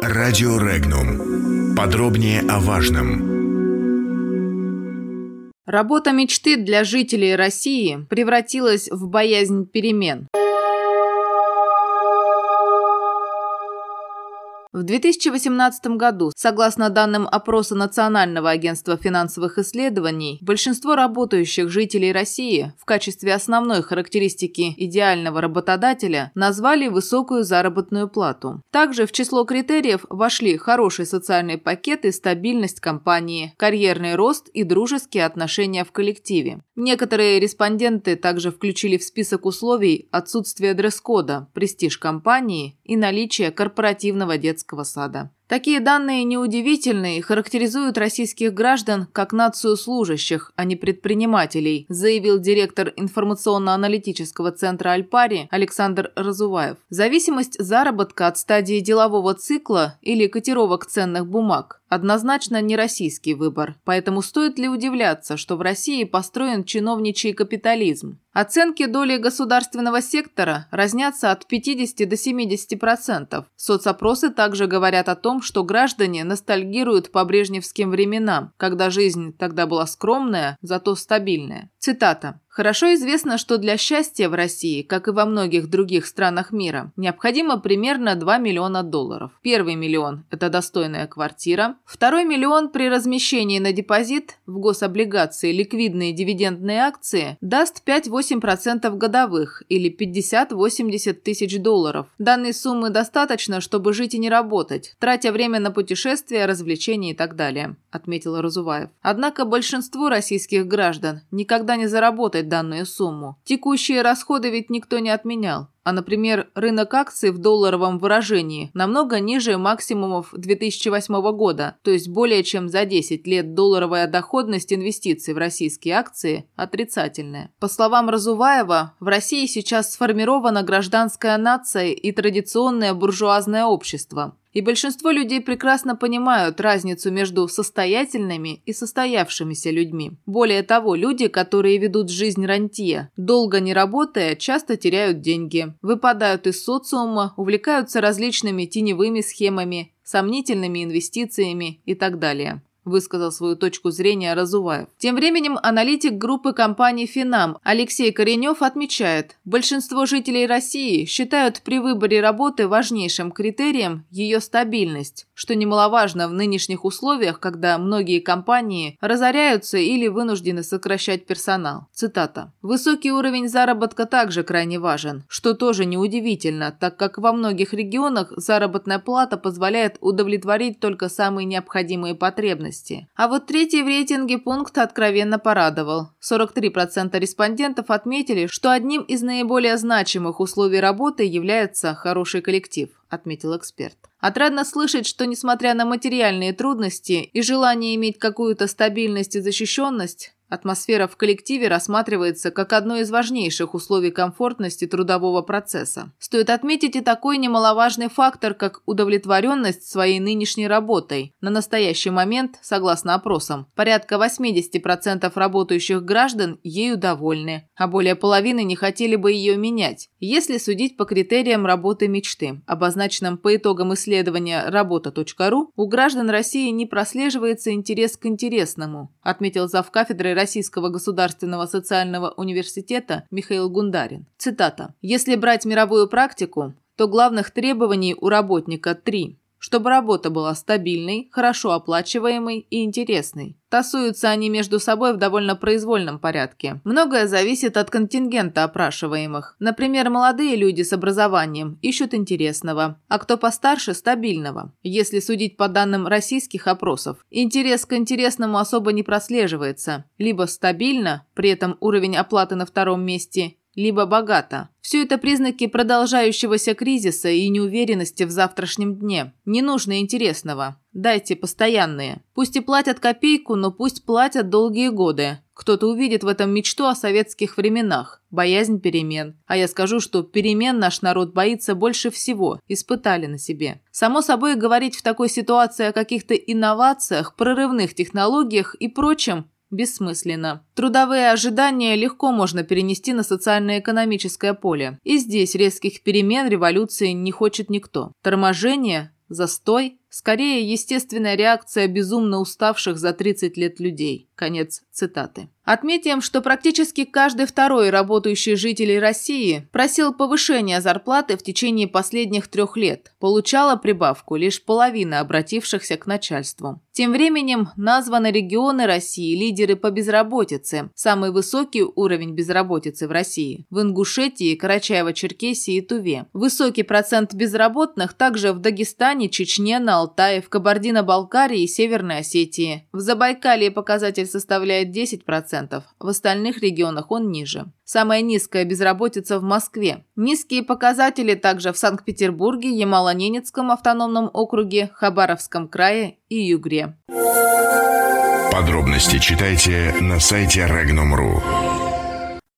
Радио Регнум. Подробнее о важном. Работа мечты для жителей России превратилась в боязнь перемен. В 2018 году, согласно данным опроса Национального агентства финансовых исследований, большинство работающих жителей России в качестве основной характеристики идеального работодателя назвали высокую заработную плату. Также в число критериев вошли хороший социальный пакет и стабильность компании, карьерный рост и дружеские отношения в коллективе. Некоторые респонденты также включили в список условий отсутствие дресс-кода, престиж компании и наличие корпоративного детского сада. Такие данные неудивительны и характеризуют российских граждан как нацию служащих, а не предпринимателей, заявил директор информационно-аналитического центра «Альпари» Александр Разуваев. Зависимость заработка от стадии делового цикла или котировок ценных бумаг однозначно не российский выбор, поэтому стоит ли удивляться, что в России построен чиновничий капитализм? Оценки доли государственного сектора разнятся от 50 до 70%. Соцопросы также говорят о том, что граждане ностальгируют по брежневским временам, когда жизнь тогда была скромная, зато стабильная. Цитата. Хорошо известно, что для счастья в России, как и во многих других странах мира, необходимо примерно 2 миллиона долларов. Первый миллион – это достойная квартира. Второй миллион при размещении на депозит в гособлигации ликвидные дивидендные акции даст 5-8% годовых или 50-80 тысяч долларов. Данной суммы достаточно, чтобы жить и не работать, тратя время на путешествия, развлечения и так далее, отметил Разуваев. Однако большинству российских граждан никогда не заработает выплачивать данную сумму. Текущие расходы ведь никто не отменял. А, например, рынок акций в долларовом выражении намного ниже максимумов 2008 года, то есть более чем за 10 лет долларовая доходность инвестиций в российские акции отрицательная. По словам Разуваева, в России сейчас сформирована гражданская нация и традиционное буржуазное общество. И большинство людей прекрасно понимают разницу между состоятельными и состоявшимися людьми. Более того, люди, которые ведут жизнь рантье, долго не работая, часто теряют деньги, выпадают из социума, увлекаются различными теневыми схемами, сомнительными инвестициями и так далее высказал свою точку зрения Разуваев. Тем временем аналитик группы компаний «Финам» Алексей Коренев отмечает, большинство жителей России считают при выборе работы важнейшим критерием ее стабильность, что немаловажно в нынешних условиях, когда многие компании разоряются или вынуждены сокращать персонал. Цитата. «Высокий уровень заработка также крайне важен, что тоже неудивительно, так как во многих регионах заработная плата позволяет удовлетворить только самые необходимые потребности ценности. А вот третий в рейтинге пункт откровенно порадовал. 43% респондентов отметили, что одним из наиболее значимых условий работы является хороший коллектив, отметил эксперт. Отрадно слышать, что несмотря на материальные трудности и желание иметь какую-то стабильность и защищенность, Атмосфера в коллективе рассматривается как одно из важнейших условий комфортности трудового процесса. Стоит отметить и такой немаловажный фактор, как удовлетворенность своей нынешней работой. На настоящий момент, согласно опросам, порядка 80% работающих граждан ею довольны, а более половины не хотели бы ее менять, если судить по критериям работы мечты, обозначенным по итогам исследования работа.ру, у граждан России не прослеживается интерес к интересному, отметил завкафедрой Российского государственного социального университета Михаил Гундарин. Цитата. «Если брать мировую практику, то главных требований у работника три чтобы работа была стабильной, хорошо оплачиваемой и интересной. Тасуются они между собой в довольно произвольном порядке. Многое зависит от контингента опрашиваемых. Например, молодые люди с образованием ищут интересного, а кто постарше – стабильного. Если судить по данным российских опросов, интерес к интересному особо не прослеживается. Либо стабильно, при этом уровень оплаты на втором месте, либо богато. Все это признаки продолжающегося кризиса и неуверенности в завтрашнем дне. Не нужно интересного. Дайте постоянные. Пусть и платят копейку, но пусть платят долгие годы. Кто-то увидит в этом мечту о советских временах, боязнь перемен. А я скажу, что перемен наш народ боится больше всего, испытали на себе. Само собой, говорить в такой ситуации о каких-то инновациях, прорывных технологиях и прочем бессмысленно. Трудовые ожидания легко можно перенести на социально-экономическое поле. И здесь резких перемен революции не хочет никто. Торможение, застой – скорее естественная реакция безумно уставших за 30 лет людей. Конец цитаты. Отметим, что практически каждый второй работающий житель России просил повышения зарплаты в течение последних трех лет. Получала прибавку лишь половина обратившихся к начальству. Тем временем названы регионы России лидеры по безработице. Самый высокий уровень безработицы в России – в Ингушетии, Карачаево-Черкесии и Туве. Высокий процент безработных также в Дагестане, Чечне, на Алтае, в Кабардино-Балкарии и Северной Осетии. В Забайкалье показатель составляет 10%, в остальных регионах он ниже. Самая низкая безработица в Москве. Низкие показатели также в Санкт-Петербурге, Ямало-Ненецком автономном округе, Хабаровском крае и Югре. Подробности читайте на сайте Regnum.ru.